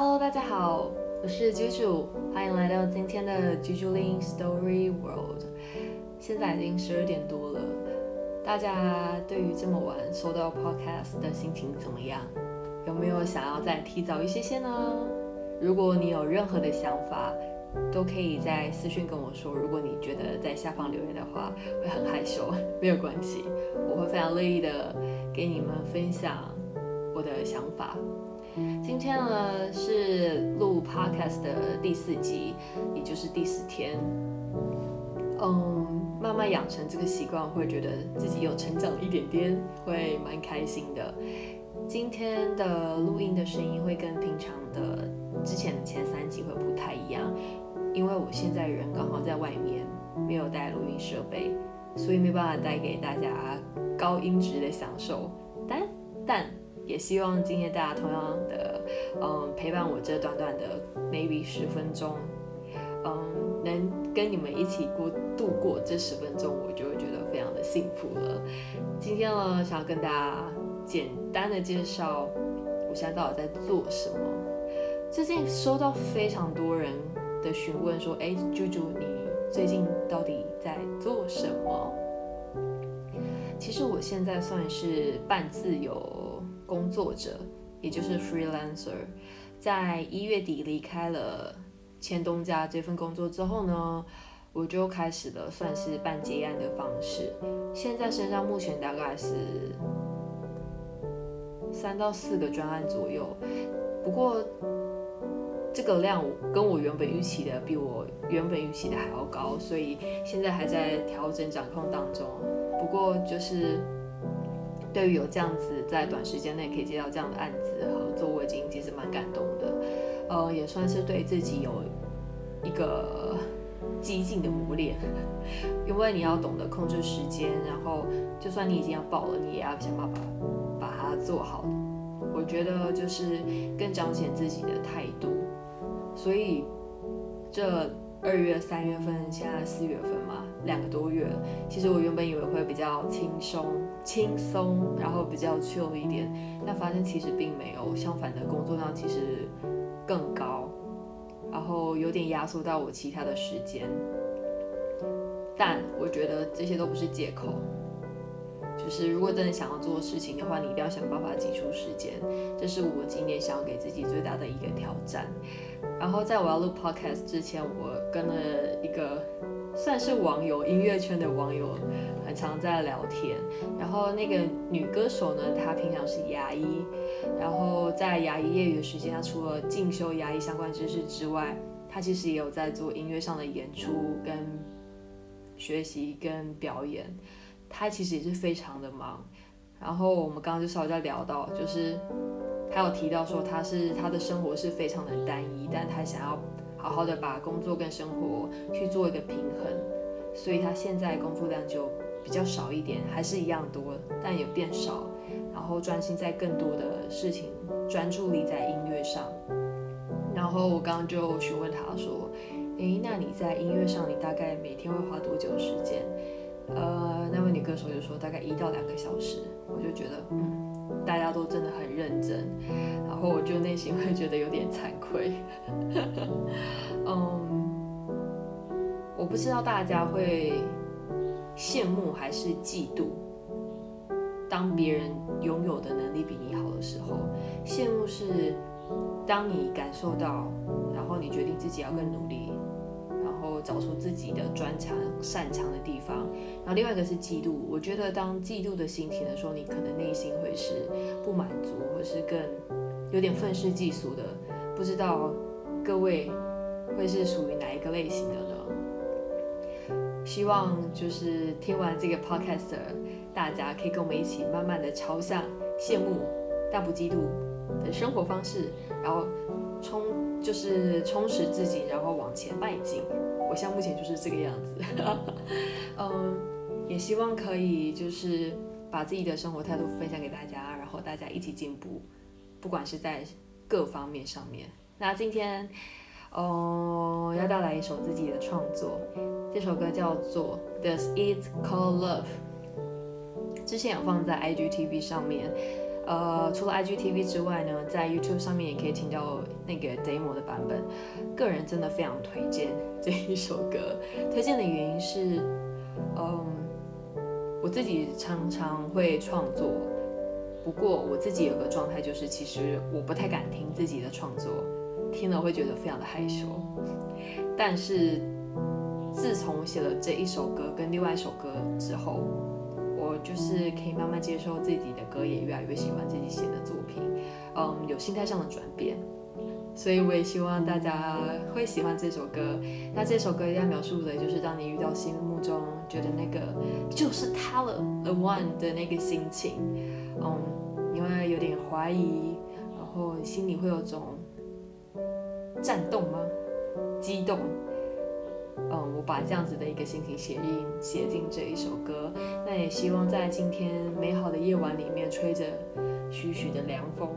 Hello，大家好，我是居居，欢迎来到今天的居居 Lin Story World。现在已经十二点多了，大家对于这么晚收到 Podcast 的心情怎么样？有没有想要再提早一些些呢？如果你有任何的想法，都可以在私讯跟我说。如果你觉得在下方留言的话会很害羞，没有关系，我会非常乐意的给你们分享我的想法。今天呢是录 podcast 的第四集，也就是第四天。嗯，慢慢养成这个习惯，会觉得自己有成长一点点，会蛮开心的。今天的录音的声音会跟平常的之前的前三集会不太一样，因为我现在人刚好在外面，没有带录音设备，所以没办法带给大家高音质的享受。但但。也希望今天大家同样的，嗯，陪伴我这短短的 maybe 十分钟，嗯，能跟你们一起过度过这十分钟，我就会觉得非常的幸福了。今天呢，想要跟大家简单的介绍我现在到底在做什么。最近收到非常多人的询问，说，哎，猪猪，你最近到底在做什么？其实我现在算是半自由。工作者，也就是 freelancer，在一月底离开了前东家这份工作之后呢，我就开始了算是办结案的方式。现在身上目前大概是三到四个专案左右，不过这个量跟我原本预期的比我原本预期的还要高，所以现在还在调整掌控当中。不过就是。对于有这样子在短时间内可以接到这样的案子合作，我已经其实蛮感动的，呃，也算是对自己有一个激进的磨练，因为你要懂得控制时间，然后就算你已经要报了，你也要想办法把它做好。我觉得就是更彰显自己的态度，所以这。二月、三月份，现在四月份嘛，两个多月。其实我原本以为会比较轻松、轻松，然后比较 chill 一点，但发现其实并没有，相反的工作量其实更高，然后有点压缩到我其他的时间。但我觉得这些都不是借口。就是如果真的想要做事情的话，你一定要想办法挤出时间。这是我今年想要给自己最大的一个挑战。然后在我要录 podcast 之前，我跟了一个算是网友，音乐圈的网友，很常在聊天。然后那个女歌手呢，她平常是牙医，然后在牙医业余的时间，她除了进修牙医相关知识之外，她其实也有在做音乐上的演出、跟学习、跟表演。她其实也是非常的忙，然后我们刚刚就稍微在聊到，就是她有提到说她是她的生活是非常的单一，但她想要好好的把工作跟生活去做一个平衡，所以他现在工作量就比较少一点，还是一样多，但有变少，然后专心在更多的事情，专注力在音乐上。然后我刚刚就询问他说，诶，那你在音乐上你大概每天会花多久时间？呃，那位女歌手就说大概一到两个小时，我就觉得，嗯，大家都真的很认真，然后我就内心会觉得有点惭愧。嗯，我不知道大家会羡慕还是嫉妒，当别人拥有的能力比你好的时候，羡慕是当你感受到，然后你决定自己要更努力。找出自己的专长、擅长的地方，然后另外一个是嫉妒。我觉得当嫉妒的心情的时候，你可能内心会是不满足，或是更有点愤世嫉俗的。不知道各位会是属于哪一个类型的呢？希望就是听完这个 podcast，大家可以跟我们一起慢慢的朝向羡慕但不嫉妒的生活方式，然后充就是充实自己，然后往前迈进。我现在目前就是这个样子，嗯，也希望可以就是把自己的生活态度分享给大家，然后大家一起进步，不管是在各方面上面。那今天，哦，要带来一首自己的创作，这首歌叫做《Does It Call Love》，之前有放在 IGTV 上面，呃，除了 IGTV 之外呢，在 YouTube 上面也可以听到那个 demo 的版本。个人真的非常推荐这一首歌。推荐的原因是，嗯，我自己常常会创作，不过我自己有个状态就是，其实我不太敢听自己的创作，听了会觉得非常的害羞。但是自从写了这一首歌跟另外一首歌之后，就是可以慢慢接受自己的歌，也越来越喜欢自己写的作品，嗯，有心态上的转变。所以我也希望大家会喜欢这首歌。那这首歌要描述的就是当你遇到心目中觉得那个就是他了，the one 的那个心情。嗯，你会有点怀疑，然后心里会有种颤动吗？激动。嗯，我把这样子的一个心情写进写进这一首歌。那也希望在今天美好的夜晚里面，吹着徐徐的凉风，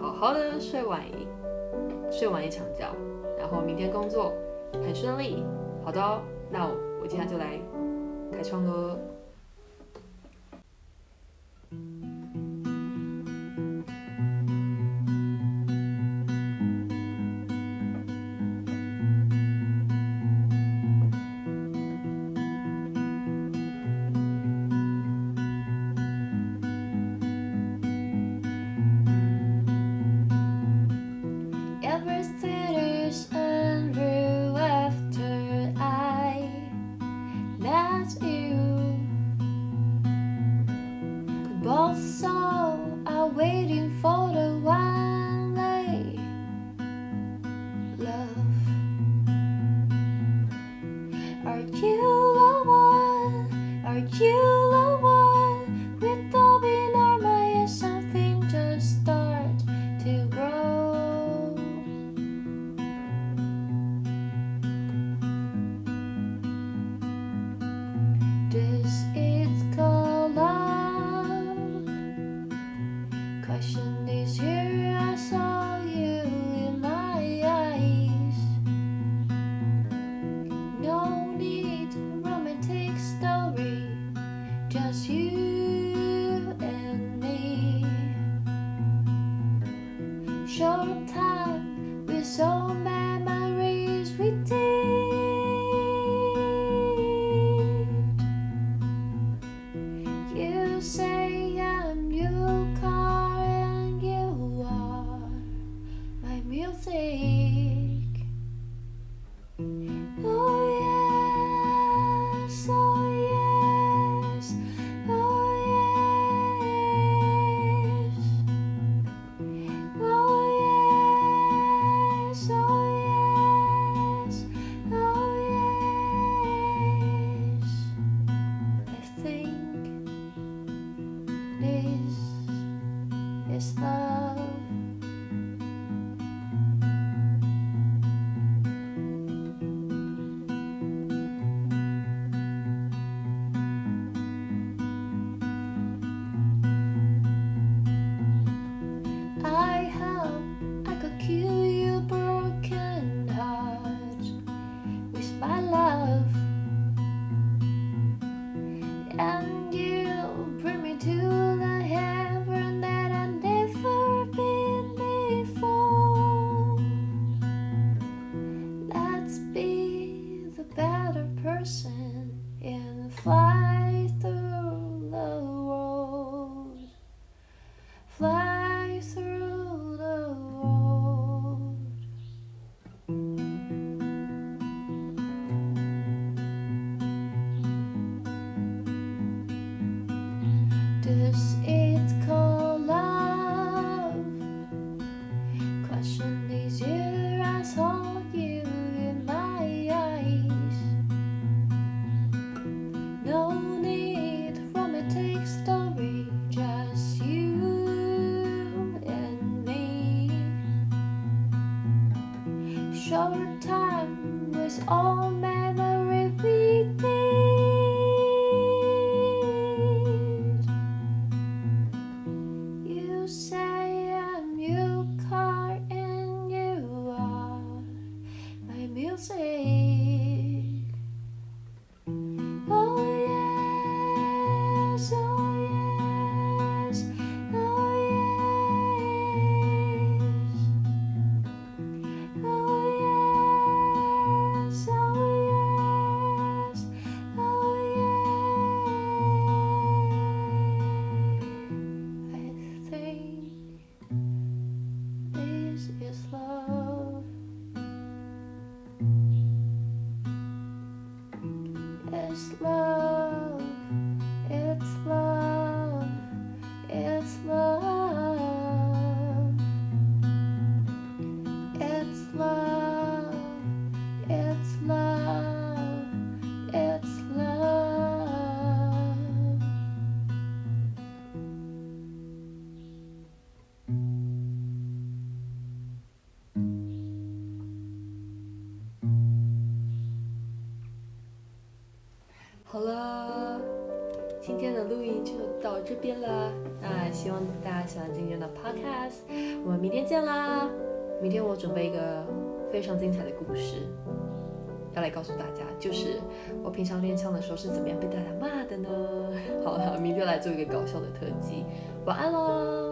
好好的睡晚一。睡完一场觉，然后明天工作很顺利。好的哦，那我接下来就来开窗喽。soul are waiting for the just you and me. Short time. Fly through the world. Fly through the world. This short time with all men. 就到这边了。那希望大家喜欢今天的 podcast，我们明天见啦！明天我准备一个非常精彩的故事，要来告诉大家，就是我平常练唱的时候是怎么样被大家骂的呢？好了，明天来做一个搞笑的特辑。晚安喽！